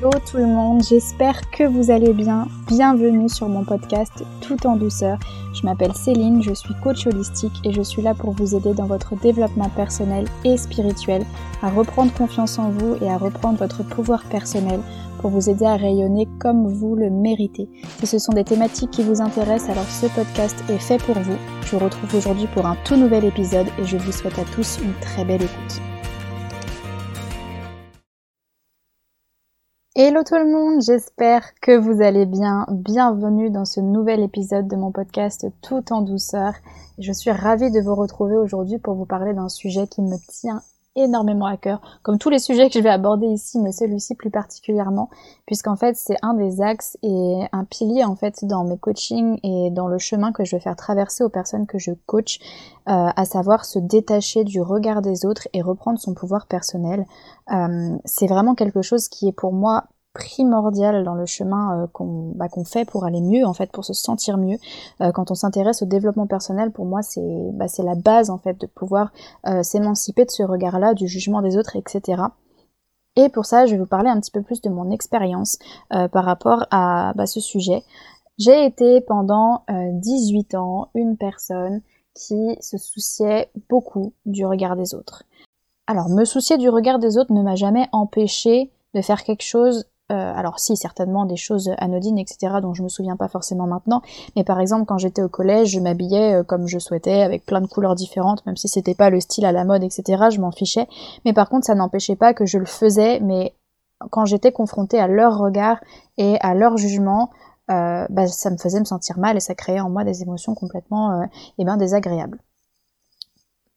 Hello tout le monde, j'espère que vous allez bien. Bienvenue sur mon podcast Tout en douceur. Je m'appelle Céline, je suis coach holistique et je suis là pour vous aider dans votre développement personnel et spirituel, à reprendre confiance en vous et à reprendre votre pouvoir personnel pour vous aider à rayonner comme vous le méritez. Si ce sont des thématiques qui vous intéressent, alors ce podcast est fait pour vous. Je vous retrouve aujourd'hui pour un tout nouvel épisode et je vous souhaite à tous une très belle écoute. Hello tout le monde, j'espère que vous allez bien. Bienvenue dans ce nouvel épisode de mon podcast Tout en douceur. Je suis ravie de vous retrouver aujourd'hui pour vous parler d'un sujet qui me tient énormément à cœur, comme tous les sujets que je vais aborder ici, mais celui-ci plus particulièrement, puisqu'en fait c'est un des axes et un pilier en fait dans mes coachings et dans le chemin que je vais faire traverser aux personnes que je coach, euh, à savoir se détacher du regard des autres et reprendre son pouvoir personnel. Euh, c'est vraiment quelque chose qui est pour moi primordial dans le chemin euh, qu'on bah, qu'on fait pour aller mieux en fait pour se sentir mieux. Euh, quand on s'intéresse au développement personnel pour moi c'est bah, la base en fait de pouvoir euh, s'émanciper de ce regard là du jugement des autres etc et pour ça je vais vous parler un petit peu plus de mon expérience par rapport à bah, ce sujet. J'ai été pendant 18 ans une personne qui se souciait beaucoup du regard des autres. Alors me soucier du regard des autres ne m'a jamais empêché de faire quelque chose euh, alors si certainement des choses anodines etc dont je me souviens pas forcément maintenant mais par exemple quand j'étais au collège je m'habillais euh, comme je souhaitais avec plein de couleurs différentes même si c'était pas le style à la mode etc je m'en fichais. Mais par contre ça n'empêchait pas que je le faisais mais quand j'étais confrontée à leur regard et à leur jugement euh, bah, ça me faisait me sentir mal et ça créait en moi des émotions complètement eh ben, désagréables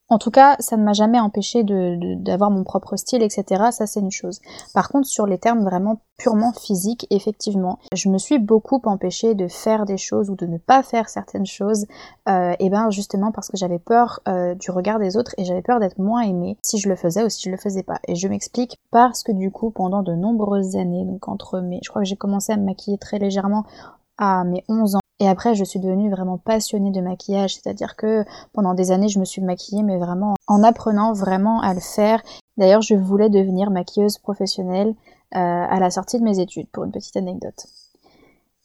en tout cas, ça ne m'a jamais empêché d'avoir mon propre style, etc. Ça, c'est une chose. Par contre, sur les termes vraiment purement physiques, effectivement, je me suis beaucoup empêchée de faire des choses ou de ne pas faire certaines choses, euh, et ben justement parce que j'avais peur euh, du regard des autres et j'avais peur d'être moins aimée si je le faisais ou si je le faisais pas. Et je m'explique parce que du coup, pendant de nombreuses années, donc entre mes, je crois que j'ai commencé à me maquiller très légèrement à mes 11 ans et après, je suis devenue vraiment passionnée de maquillage, c'est-à-dire que pendant des années, je me suis maquillée, mais vraiment en apprenant vraiment à le faire. D'ailleurs, je voulais devenir maquilleuse professionnelle euh, à la sortie de mes études, pour une petite anecdote.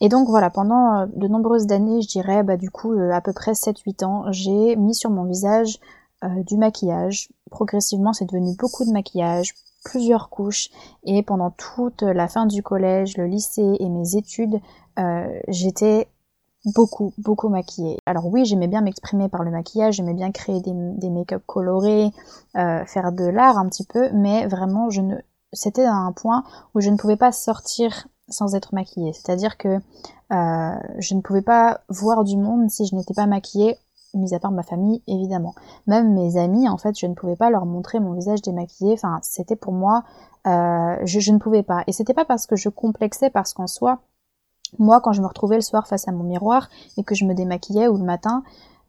Et donc voilà, pendant euh, de nombreuses années, je dirais bah, du coup euh, à peu près 7-8 ans, j'ai mis sur mon visage du maquillage. Progressivement, c'est devenu beaucoup de maquillage, plusieurs couches. Et pendant toute la fin du collège, le lycée et mes études, j'étais beaucoup, beaucoup maquillée. Alors oui, j'aimais bien m'exprimer par le maquillage, j'aimais bien créer des, make-up colorés, euh, faire de l'art un petit peu, mais vraiment, je ne, c'était à un point où je ne pouvais pas sortir sans être maquillée. C'est-à-dire que euh, je ne pouvais pas voir du monde si je n'étais pas maquillée, mis à part ma famille, évidemment. Même mes amis, en fait, je ne pouvais pas leur montrer mon visage démaquillé. Enfin, c'était pour moi, euh, je, je ne pouvais pas. Et c'était pas parce que je complexais, parce qu'en soi, moi, quand je me retrouvais le soir face à mon miroir et que je me démaquillais ou le matin,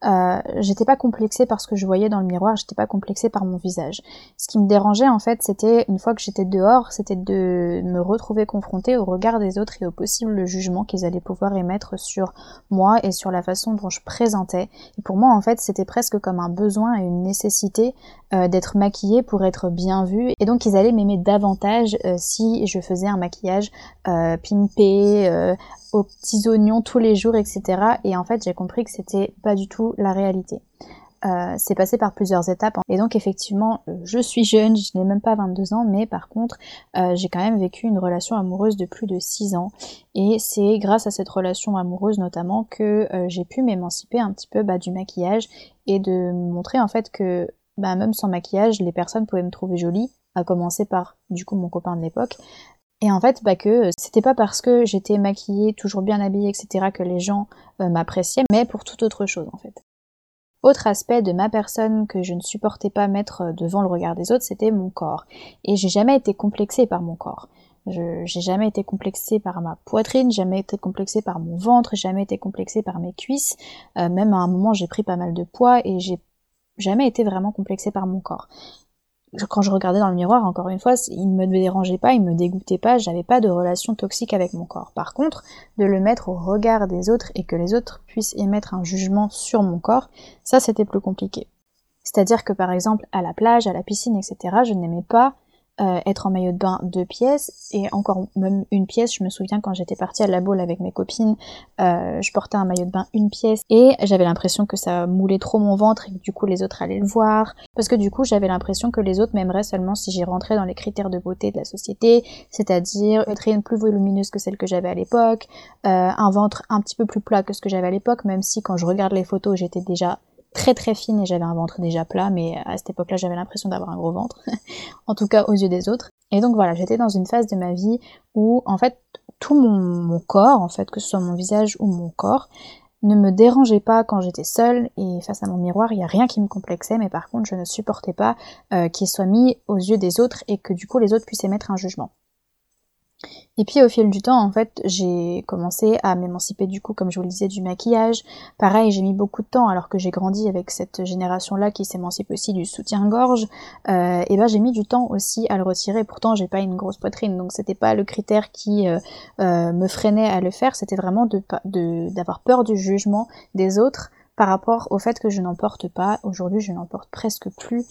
euh, j'étais pas complexée par ce que je voyais dans le miroir, j'étais pas complexée par mon visage. Ce qui me dérangeait en fait, c'était une fois que j'étais dehors, c'était de me retrouver confrontée au regard des autres et au possible jugement qu'ils allaient pouvoir émettre sur moi et sur la façon dont je présentais. Et pour moi en fait, c'était presque comme un besoin et une nécessité euh, d'être maquillée pour être bien vue. Et donc ils allaient m'aimer davantage euh, si je faisais un maquillage pimpé, aux petits oignons tous les jours, etc. Et en fait, j'ai compris que c'était pas du tout la réalité. Euh, c'est passé par plusieurs étapes et donc effectivement euh, je suis jeune, je n'ai même pas 22 ans mais par contre euh, j'ai quand même vécu une relation amoureuse de plus de 6 ans. Et c'est grâce à cette relation amoureuse notamment que j'ai pu m'émanciper un petit peu bah, du maquillage et de montrer en fait que bah, même sans maquillage les personnes pouvaient me trouver jolie à commencer par du coup mon copain de l'époque et en fait, bah que c'était pas parce que j'étais maquillée, toujours bien habillée, etc. que les gens euh, m'appréciaient, mais pour toute autre chose en fait. Autre aspect de ma personne que je ne supportais pas mettre euh, devant le regard des autres, c'était mon corps. Et j'ai jamais été complexée par mon corps. Je, j'ai jamais été complexée par ma poitrine, jamais été complexée par mon ventre, jamais été complexée par mes cuisses. Euh, même à un moment, j'ai pris pas mal de poids et j'ai jamais été vraiment complexée par mon corps quand je regardais dans le miroir, encore une fois, il ne me dérangeait pas, il me dégoûtait pas, j'avais pas de relation toxique avec mon corps. Par contre, de le mettre au regard des autres et que les autres puissent émettre un jugement sur mon corps, ça c'était plus compliqué. C'est-à-dire que par exemple, à la plage, à la piscine, etc., je n'aimais pas euh, être en maillot de bain deux pièces et encore même une pièce. Je me souviens quand j'étais partie à la boule avec mes copines, euh, je portais un maillot de bain une pièce et j'avais l'impression que ça moulait trop mon ventre et que du coup les autres allaient le voir parce que du coup j'avais l'impression que les autres m'aimeraient seulement si j'y rentrais dans les critères de beauté de la société, c'est-à-dire une traîne plus volumineuse que celle que j'avais à l'époque, euh, un ventre un petit peu plus plat que ce que j'avais à l'époque, même si quand je regarde les photos j'étais déjà très très fine et j'avais un ventre déjà plat, mais à cette époque-là j'avais l'impression d'avoir un gros ventre, en tout cas aux yeux des autres. Et donc voilà, j'étais dans une phase de ma vie où en fait tout mon, corps, en fait, que ce soit mon visage ou mon corps, ne me dérangeait pas quand j'étais seule et face à mon miroir, il n'y a rien qui me complexait, mais par contre je ne supportais pas euh, qu'il soit mis aux yeux des autres et que du coup les autres puissent émettre un jugement. Et puis au fil du temps, en fait, j'ai commencé à m'émanciper du coup, comme je vous le disais, du maquillage. Pareil, j'ai mis beaucoup de temps, alors que j'ai grandi avec cette génération-là qui s'émancipe aussi du soutien-gorge. Euh, et ben j'ai mis du temps aussi à le retirer. Pourtant, j'ai pas une grosse poitrine, donc c'était pas le critère qui euh, euh, me freinait à le faire. C'était vraiment de d'avoir peur du jugement des autres par rapport au fait que je n'en porte pas. Aujourd'hui, je n'en porte presque plus.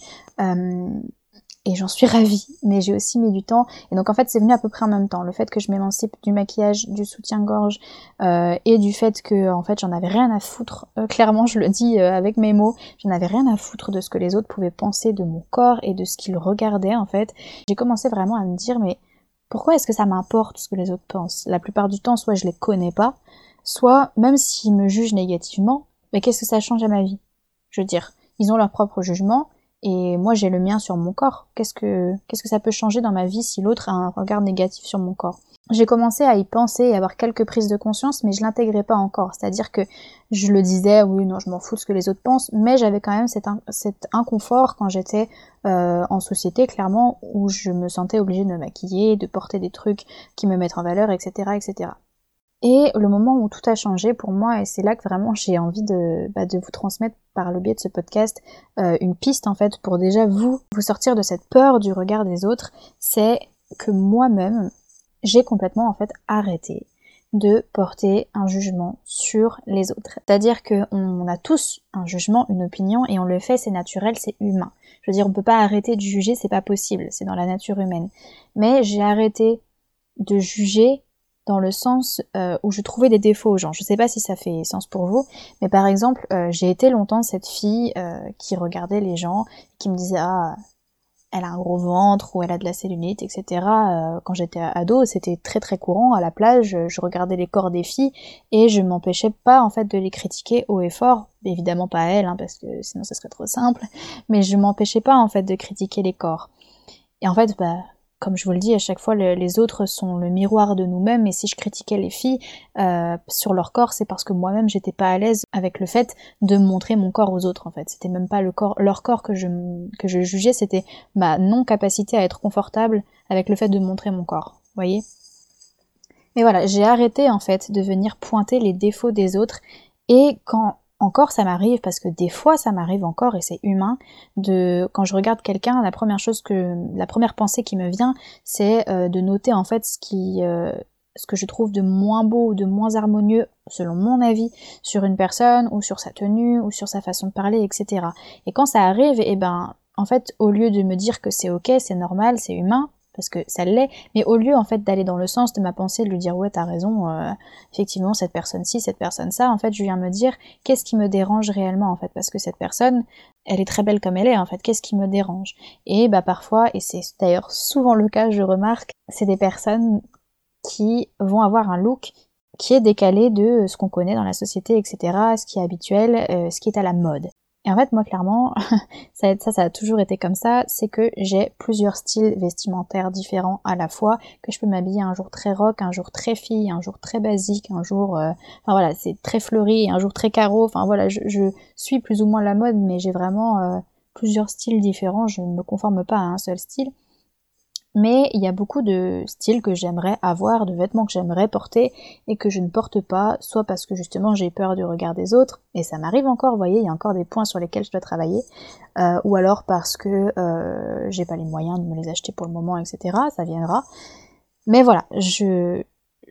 Et j'en suis ravie, mais j'ai aussi mis du temps. Et donc en fait c'est venu à peu près en même temps. Le fait que je m'émancipe du maquillage, du soutien-gorge euh, et du fait que en fait j'en avais rien à foutre. Euh, clairement je le dis euh, avec mes mots, j'en avais rien à foutre de ce que les autres pouvaient penser de mon corps et de ce qu'ils regardaient en fait. J'ai commencé vraiment à me dire mais pourquoi est-ce que ça m'importe ce que les autres pensent? La plupart du temps soit je les connais pas, soit même s'ils me jugent négativement, mais qu'est-ce que ça change à ma vie? Je veux dire, ils ont leur propre jugement et moi j'ai le mien sur mon corps. Qu'est-ce que qu'est-ce que ça peut changer dans ma vie si l'autre a un regard négatif sur mon corps? J'ai commencé à y penser et avoir quelques prises de conscience, mais je l'intégrais pas encore. C'est-à-dire que je le disais, oui, non, je m'en fous de ce que les autres pensent, mais j'avais quand même cet, cet inconfort quand j'étais euh, en société, clairement, où je me sentais obligée de me maquiller, de porter des trucs qui me mettent en valeur, etc., etc. Et le moment où tout a changé pour moi, et c'est là que vraiment j'ai envie de, bah, vous transmettre par le biais de ce podcast euh, une piste en fait pour déjà vous vous sortir de cette peur du regard des autres, c'est que moi-même j'ai complètement en fait arrêté de porter un jugement sur les autres. C'est-à-dire qu'on a tous un jugement, une opinion, et on le fait, c'est naturel, c'est humain. Je veux dire, on peut pas arrêter de juger, c'est pas possible, c'est dans la nature humaine. Mais j'ai arrêté de juger dans le sens euh, où je trouvais des défauts aux gens. Je sais pas si ça fait sens pour vous, mais par exemple, euh, j'ai été longtemps cette fille euh, qui regardait les gens, qui me disait ah elle a un gros ventre ou elle a de la cellulite, etc. quand j'étais ado, c'était très très courant à la plage. Je regardais les corps des filles et je m'empêchais pas en fait de les critiquer haut et fort. Évidemment pas elle, hein, parce que sinon ce serait trop simple. Mais je m'empêchais pas en fait de critiquer les corps. Et en fait, bah, comme je vous le dis, à chaque fois, les autres sont le miroir de nous-mêmes. Et si je critiquais les filles euh, sur leur corps, c'est parce que moi-même, j'étais pas à l'aise avec le fait de montrer mon corps aux autres. En fait, c'était même pas leur corps que je que je jugeais, c'était ma non capacité à être confortable avec le fait de montrer mon corps. Voyez? Mais voilà, j'ai arrêté en fait de venir pointer les défauts des autres. Et quand encore ça m'arrive parce que des fois ça m'arrive encore et c'est humain de quand je regarde quelqu'un la première chose que la première pensée qui me vient c'est euh, de noter en fait ce qui euh, ce que je trouve de moins beau ou de moins harmonieux selon mon avis sur une personne ou sur sa tenue ou sur sa façon de parler etc et quand ça arrive et eh ben en fait au lieu de me dire que c'est ok c'est normal c'est humain parce que ça l'est, mais au lieu en fait d'aller dans le sens de ma pensée, de lui dire ouais t'as raison, euh, effectivement cette personne-ci, cette personne ça, en fait je viens me dire qu'est-ce qui me dérange réellement en fait, parce que cette personne, elle est très belle comme elle est en fait, qu'est-ce qui me dérange? Et bah parfois, et c'est d'ailleurs souvent le cas, je remarque, c'est des personnes qui vont avoir un look qui est décalé de ce qu'on connaît dans la société, etc., ce qui est habituel, euh, ce qui est à la mode. Et en fait, moi, clairement, ça, ça, a toujours été comme ça, c'est que j'ai plusieurs styles vestimentaires différents à la fois, que je peux m'habiller un jour très rock, un jour très fille, un jour très basique, un jour, euh, enfin voilà, c'est très fleuri, un jour très carreau, enfin voilà, je, je, suis plus ou moins la mode, mais j'ai vraiment euh, plusieurs styles différents, je ne me conforme pas à un seul style. Mais il y a beaucoup de styles que j'aimerais avoir, de vêtements que j'aimerais porter et que je ne porte pas, soit parce que justement j'ai peur du regard des autres, et ça m'arrive encore, vous voyez, il y a encore des points sur lesquels je dois travailler, euh, ou alors parce que euh, j'ai pas les moyens de me les acheter pour le moment, etc. Ça viendra. Mais voilà, je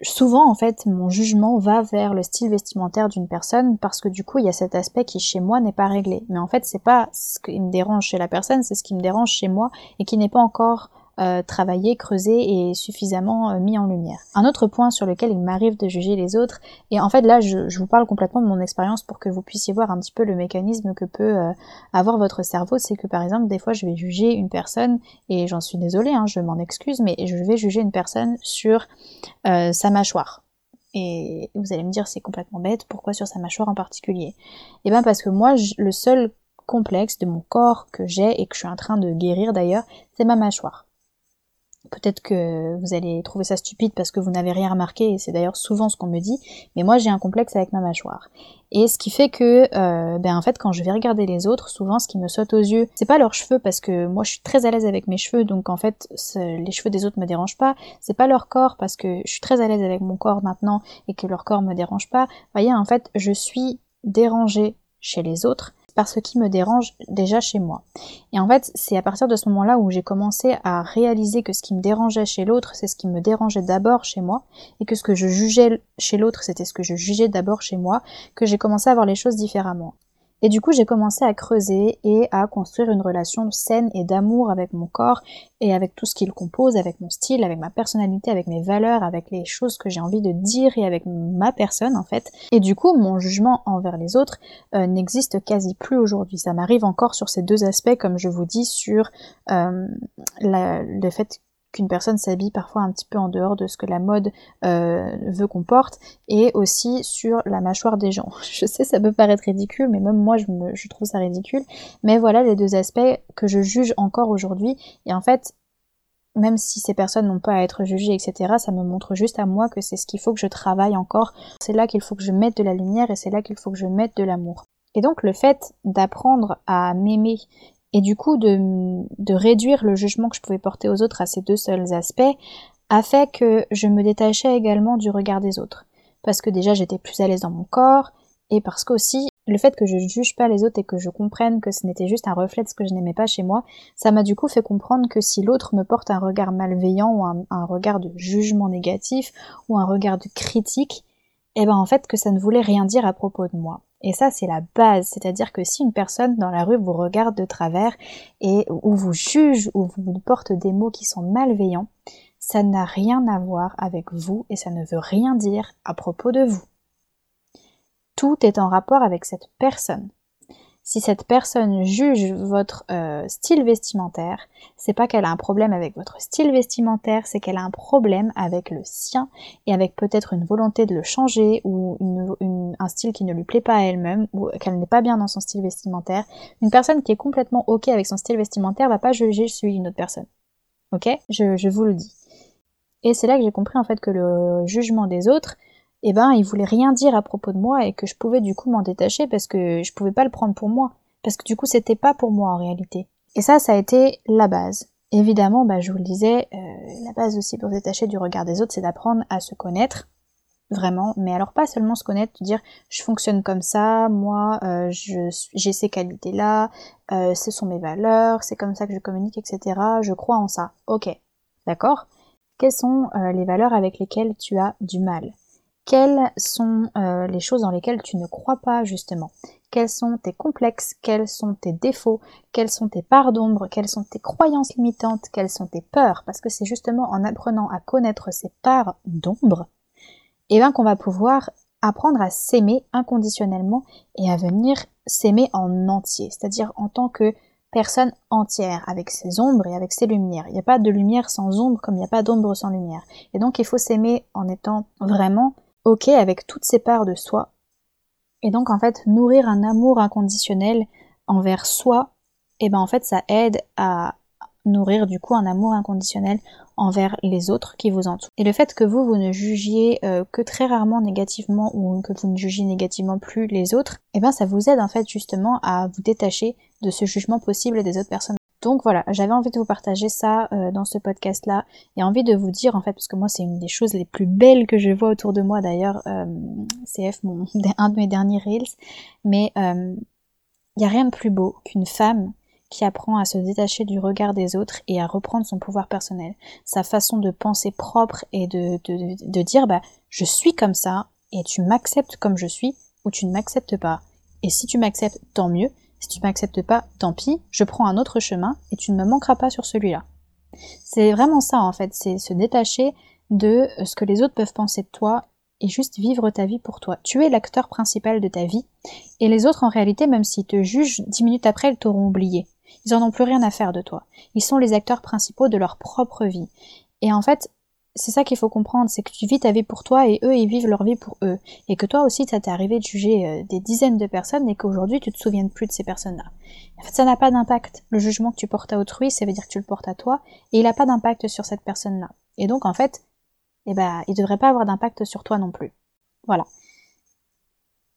souvent en fait mon jugement va vers le style vestimentaire d'une personne parce que du coup il y a cet aspect qui chez moi n'est pas réglé. Mais en fait c'est pas ce qui me dérange chez la personne, c'est ce qui me dérange chez moi et qui n'est pas encore euh, travaillé, creusé et suffisamment euh, mis en lumière. Un autre point sur lequel il m'arrive de juger les autres, et en fait là je, vous parle complètement de mon expérience pour que vous puissiez voir un petit peu le mécanisme que peut euh, avoir votre cerveau, c'est que par exemple des fois je vais juger une personne, et j'en suis désolée, hein, je m'en excuse, mais je vais juger une personne sur sa mâchoire. Et vous allez me dire c'est complètement bête, pourquoi sur sa mâchoire en particulier? Eh bien parce que moi le seul complexe de mon corps que j'ai et que je suis en train de guérir d'ailleurs, c'est ma mâchoire. Peut-être que vous allez trouver ça stupide parce que vous n'avez rien remarqué, et c'est d'ailleurs souvent ce qu'on me dit, mais moi j'ai un complexe avec ma mâchoire. Et ce qui fait que, euh, ben en fait, quand je vais regarder les autres, souvent ce qui me saute aux yeux, c'est pas leurs cheveux parce que moi je suis très à l'aise avec mes cheveux, donc en fait les cheveux des autres me dérangent pas. C'est pas leur corps parce que je suis très à l'aise avec mon corps maintenant et que leur corps me dérange pas. Vous voyez, en fait, je suis dérangée chez les autres par ce qui me dérange déjà chez moi. Et en fait, c'est à partir de ce moment-là où j'ai commencé à réaliser que ce qui me dérangeait chez l'autre, c'est ce qui me dérangeait d'abord chez moi, et que ce que je jugeais chez l'autre, c'était ce que je jugeais d'abord chez moi, que j'ai commencé à voir les choses différemment. Et du coup, j'ai commencé à creuser et à construire une relation saine et d'amour avec mon corps et avec tout ce qu'il compose, avec mon style, avec ma personnalité, avec mes valeurs, avec les choses que j'ai envie de dire et avec ma personne en fait. Et du coup, mon jugement envers les autres euh, n'existe quasi plus aujourd'hui. Ça m'arrive encore sur ces deux aspects, comme je vous dis, sur euh, le fait qu'une personne s'habille parfois un petit peu en dehors de ce que la mode euh, veut qu'on porte, et aussi sur la mâchoire des gens. Je sais, ça peut paraître ridicule, mais même moi, je, je trouve ça ridicule. Mais voilà les deux aspects que je juge encore aujourd'hui. Et en fait, même si ces personnes n'ont pas à être jugées, etc., ça me montre juste à moi que c'est ce qu'il faut que je travaille encore. C'est là qu'il faut que je mette de la lumière et c'est là qu'il faut que je mette de l'amour. Et donc le fait d'apprendre à m'aimer et du coup, de, de réduire le jugement que je pouvais porter aux autres à ces deux seuls aspects a fait que je me détachais également du regard des autres. Parce que déjà j'étais plus à l'aise dans mon corps, et parce qu'aussi le fait que je ne juge pas les autres et que je comprenne que ce n'était juste un reflet de ce que je n'aimais pas chez moi, ça m'a du coup fait comprendre que si l'autre me porte un regard malveillant ou un, un, regard de jugement négatif ou un regard de critique, eh ben en fait que ça ne voulait rien dire à propos de moi. Et ça, c'est la base. C'est-à-dire que si une personne dans la rue vous regarde de travers et ou vous juge ou vous porte des mots qui sont malveillants, ça n'a rien à voir avec vous et ça ne veut rien dire à propos de vous. Tout est en rapport avec cette personne si cette personne juge votre euh, style vestimentaire, c'est pas qu'elle a un problème avec votre style vestimentaire, c'est qu'elle a un problème avec le sien et avec peut-être une volonté de le changer ou un style qui ne lui plaît pas à elle-même ou qu'elle n'est pas bien dans son style vestimentaire. Une personne qui est complètement ok avec son style vestimentaire va pas juger celui d'une autre personne. Ok? Je, je vous le dis. Et c'est là que j'ai compris en fait que le jugement des autres, eh ben, il voulait rien dire à propos de moi et que je pouvais du coup m'en détacher parce que je pouvais pas le prendre pour moi. Parce que du coup, c'était pas pour moi en réalité. Et ça, ça a été la base. Évidemment, bah, je vous le disais, euh, la base aussi pour détacher du regard des autres, c'est d'apprendre à se connaître, vraiment. Mais alors pas seulement se connaître, dire je fonctionne comme ça, moi, euh, j'ai ces qualités-là, euh, ce sont mes valeurs, c'est comme ça que je communique, etc. Je crois en ça. Ok, d'accord. Quelles sont les valeurs avec lesquelles tu as du mal? Quelles sont euh, les choses dans lesquelles tu ne crois pas justement? Quels sont tes complexes? Quels sont tes défauts? Quelles sont tes parts d'ombre? Quelles sont tes croyances limitantes? Quelles sont tes peurs? Parce que c'est justement en apprenant à connaître ces parts d'ombre, et bien qu'on va pouvoir apprendre à s'aimer inconditionnellement et à venir s'aimer en entier, c'est-à-dire en tant que personne entière, avec ses ombres et avec ses lumières. Il n'y a pas de lumière sans ombre comme il n'y a pas d'ombre sans lumière. Et donc il faut s'aimer en étant vraiment ok avec toutes ces parts de soi. Et donc en fait, nourrir un amour inconditionnel envers soi, et eh ben en fait ça aide à nourrir du coup un amour inconditionnel envers les autres qui vous entourent. Et le fait que vous, vous ne jugiez euh, que très rarement négativement ou que vous ne jugiez négativement plus les autres, et eh ben ça vous aide en fait justement à vous détacher de ce jugement possible des autres personnes. Donc voilà, j'avais envie de vous partager ça euh, dans ce podcast-là et envie de vous dire en fait, parce que moi c'est une des choses les plus belles que je vois autour de moi d'ailleurs, euh, CF, un de mes derniers reels, mais il euh, n'y a rien de plus beau qu'une femme qui apprend à se détacher du regard des autres et à reprendre son pouvoir personnel, sa façon de penser propre et de, de, de dire bah je suis comme ça et tu m'acceptes comme je suis ou tu ne m'acceptes pas. Et si tu m'acceptes, tant mieux. Si tu m'acceptes pas, tant pis, je prends un autre chemin et tu ne me manqueras pas sur celui-là. C'est vraiment ça en fait, c'est se détacher de ce que les autres peuvent penser de toi et juste vivre ta vie pour toi. Tu es l'acteur principal de ta vie et les autres en réalité, même s'ils te jugent, dix minutes après, ils t'auront oublié. Ils en ont plus rien à faire de toi. Ils sont les acteurs principaux de leur propre vie. Et en fait, c'est ça qu'il faut comprendre, c'est que tu vis ta vie pour toi et eux, ils vivent leur vie pour eux. Et que toi aussi, ça t'est arrivé de juger euh, des dizaines de personnes et qu'aujourd'hui, tu te souviens plus de ces personnes-là. En fait, ça n'a pas d'impact. Le jugement que tu portes à autrui, ça veut dire que tu le portes à toi et il n'a pas d'impact sur cette personne-là. Et donc, en fait, eh ben, il devrait pas avoir d'impact sur toi non plus. Voilà.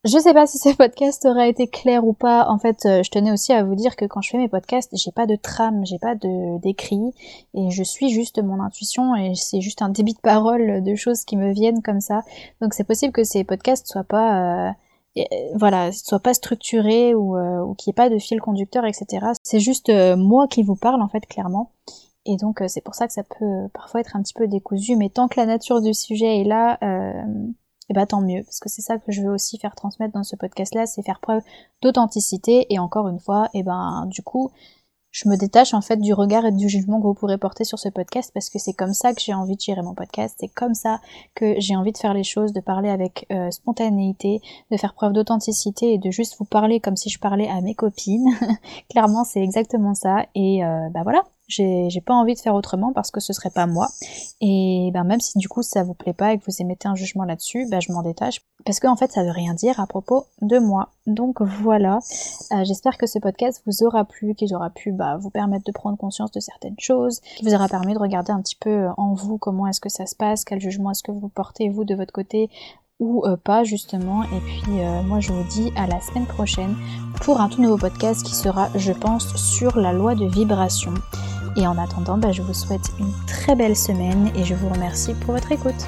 Je sais pas si ce podcast aura été clair ou pas. En fait, euh, je tenais aussi à vous dire que quand je fais mes podcasts, j'ai pas de trame, j'ai pas de d'écrit et je suis juste mon intuition et c'est juste un débit de parole de choses qui me viennent comme ça. Donc c'est possible que ces podcasts soient pas euh, euh voilà, soient pas structurés ou, euh, ou qu'il n'y ait pas de fil conducteur, etc. C'est juste moi qui vous parle en fait clairement. Et donc c'est pour ça que ça peut parfois être un petit peu décousu, mais tant que la nature du sujet est là, et bah tant mieux, parce que c'est ça que je veux aussi faire transmettre dans ce podcast-là, c'est faire preuve d'authenticité, et encore une fois, et ben du coup, je me détache en fait du regard et du jugement que vous pourrez porter sur ce podcast, parce que c'est comme ça que j'ai envie de gérer mon podcast, c'est comme ça que j'ai envie de faire les choses, de parler avec euh, spontanéité, de faire preuve d'authenticité, et de juste vous parler comme si je parlais à mes copines. Clairement, c'est exactement ça, et euh, bah voilà, j'ai pas envie de faire autrement parce que ce serait pas moi. Et ben même si du coup ça vous plaît pas et que vous émettez un jugement là-dessus, ben je m'en détache parce qu'en en fait ça veut rien dire à propos de moi. Donc voilà, euh, j'espère que ce podcast vous aura plu, qu'il aura pu bah, vous permettre de prendre conscience de certaines choses, qui vous aura permis de regarder un petit peu euh, en vous comment est-ce que ça se passe, quel jugement est-ce que vous portez vous de votre côté ou euh, pas justement. Et puis moi je vous dis à la semaine prochaine pour un tout nouveau podcast qui sera je pense sur la loi de vibration. Et en attendant, bah, je vous souhaite une très belle semaine et je vous remercie pour votre écoute.